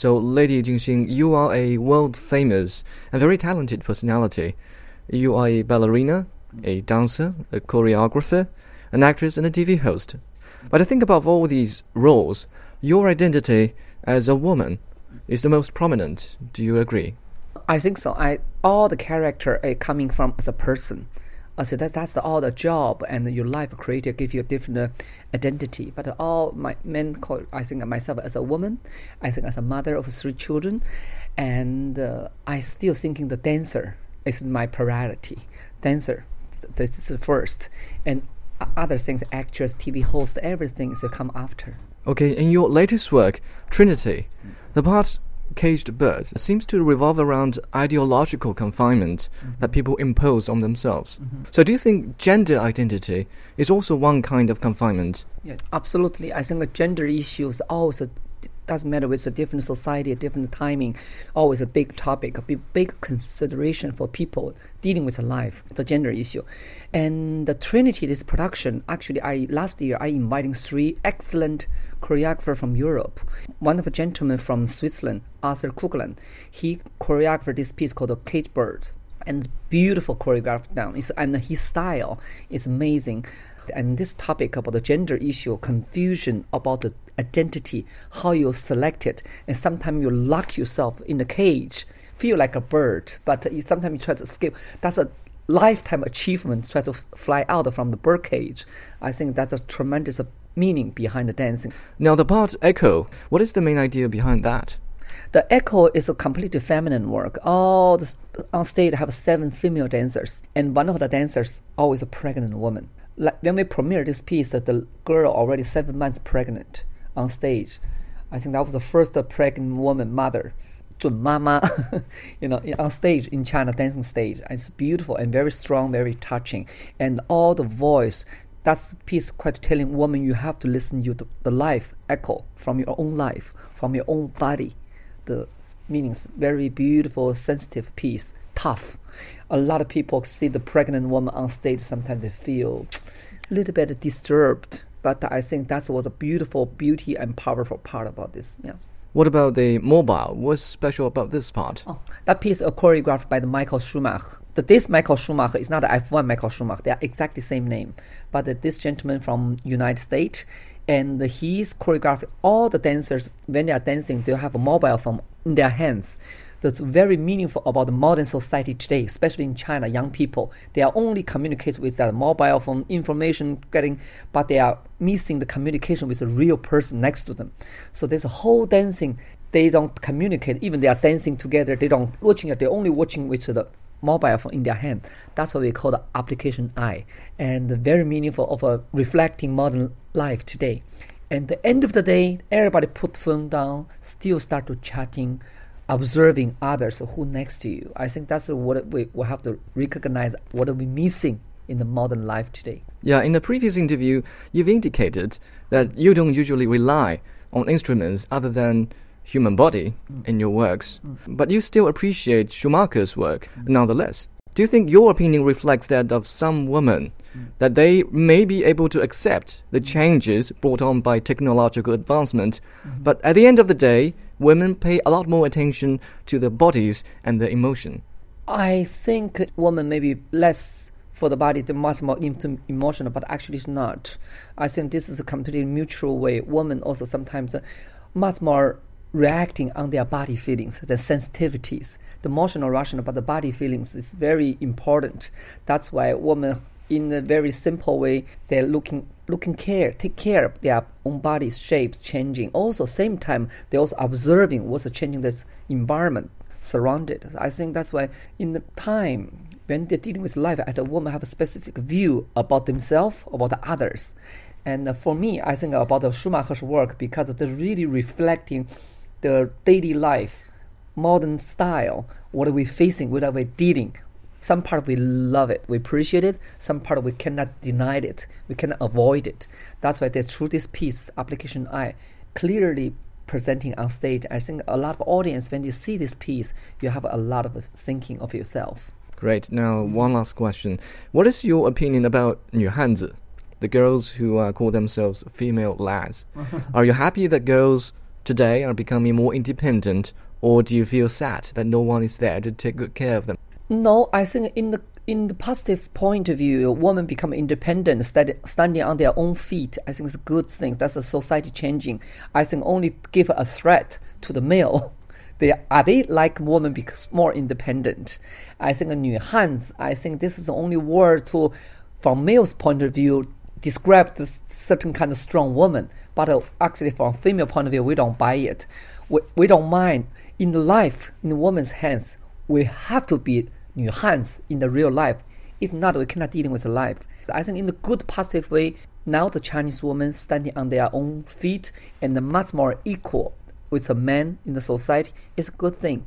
So, Lady Jin Xing, you are a world famous and very talented personality. You are a ballerina, a dancer, a choreographer, an actress, and a TV host. But I think above all these roles, your identity as a woman is the most prominent. Do you agree? I think so. I all the character are coming from as a person. I said that that's all the job and your life creator give you a different uh, identity. But all my men call I think myself as a woman. I think as a mother of three children, and uh, I still thinking the dancer is my priority. Dancer, this is first, and other things, actress, TV host, everything is to come after. Okay, in your latest work, Trinity, the part caged bird seems to revolve around ideological confinement mm-hmm. that people impose on themselves. Mm-hmm. So, do you think gender identity is also one kind of confinement? Yeah, absolutely. I think the gender issues also doesn't matter with a different society, a different timing, always a big topic, a big, big consideration for people dealing with life, the gender issue. And the Trinity, this production, actually, I last year I invited three excellent choreographers from Europe. One of the gentlemen from Switzerland, Arthur Kuggeleyn, he choreographed this piece called The Cage Bird and beautiful choreographed down. It's, and his style is amazing. And this topic about the gender issue, confusion about the identity, how you select it, and sometimes you lock yourself in a cage, feel like a bird, but you, sometimes you try to escape. That's a lifetime achievement, try to fly out from the bird cage. I think that's a tremendous uh, meaning behind the dancing. Now, the part echo, what is the main idea behind that? The echo is a completely feminine work. All the, on stage have seven female dancers, and one of the dancers always a pregnant woman like when we premiered this piece, the girl already seven months pregnant on stage. I think that was the first pregnant woman mother, 准妈妈, you know, on stage in China dancing stage. And it's beautiful and very strong, very touching, and all the voice. That's the piece quite telling woman you have to listen to the, the life echo from your own life, from your own body. The meanings very beautiful, sensitive piece, tough. A lot of people see the pregnant woman on stage. Sometimes they feel a little bit disturbed, but I think that was a beautiful, beauty and powerful part about this. Yeah. What about the mobile? What's special about this part? Oh, that piece is choreographed by the Michael Schumacher. The, this Michael Schumacher is not the F1 Michael Schumacher. They are exactly same name. But uh, this gentleman from United States, and he's choreographed all the dancers when they are dancing. They have a mobile phone in their hands that's very meaningful about the modern society today, especially in China, young people. They are only communicate with their mobile phone information getting, but they are missing the communication with a real person next to them. So there's a whole dancing. They don't communicate. Even they are dancing together. They don't watching it. They're only watching with the mobile phone in their hand. That's what we call the application eye, and very meaningful of a reflecting modern life today. And the end of the day, everybody put phone down, still start to chatting, observing others who next to you. I think that's what we will have to recognize what are we missing in the modern life today. Yeah, in the previous interview, you've indicated that you don't usually rely on instruments other than human body mm. in your works, mm. but you still appreciate Schumacher's work mm. nonetheless. Do you think your opinion reflects that of some women? Mm. That they may be able to accept the changes brought on by technological advancement, -hmm. but at the end of the day, women pay a lot more attention to their bodies and their emotion. I think women maybe less for the body, they're much more emotional, but actually it's not. I think this is a completely mutual way. Women also sometimes much more reacting on their body feelings, the sensitivities. The emotional rational, but the body feelings is very important. That's why women in a very simple way, they're looking looking care, take care of their own body's shapes changing. Also, same time, they're also observing what's changing this environment surrounded. I think that's why in the time when they're dealing with life, as a woman have a specific view about themselves, about the others. And uh, for me, I think about the Schumacher's work because they're really reflecting the daily life, modern style, what are we facing, what are we dealing, some part we love it, we appreciate it. Some part we cannot deny it, we cannot avoid it. That's why they, through this piece, application I, clearly presenting on stage, I think a lot of audience when you see this piece, you have a lot of thinking of yourself. Great. Now, one last question: What is your opinion about 女汉子, the girls who uh, call themselves female lads? Are you happy that girls today are becoming more independent, or do you feel sad that no one is there to take good care of them? No, I think in the in the positive point of view, women become independent, standing on their own feet. I think it's a good thing. That's a society changing. I think only give a threat to the male. They are they like women because more independent. I think a new hands. I think this is the only word to, from male's point of view, describe this certain kind of strong woman. But uh, actually, from female point of view, we don't buy it. We, we don't mind. In life, in woman's hands, we have to be 女汉子 in the real life. If not, we cannot dealing with the life. I think in the good positive way, now the Chinese women standing on their own feet and much more equal with a man in the society is a good thing.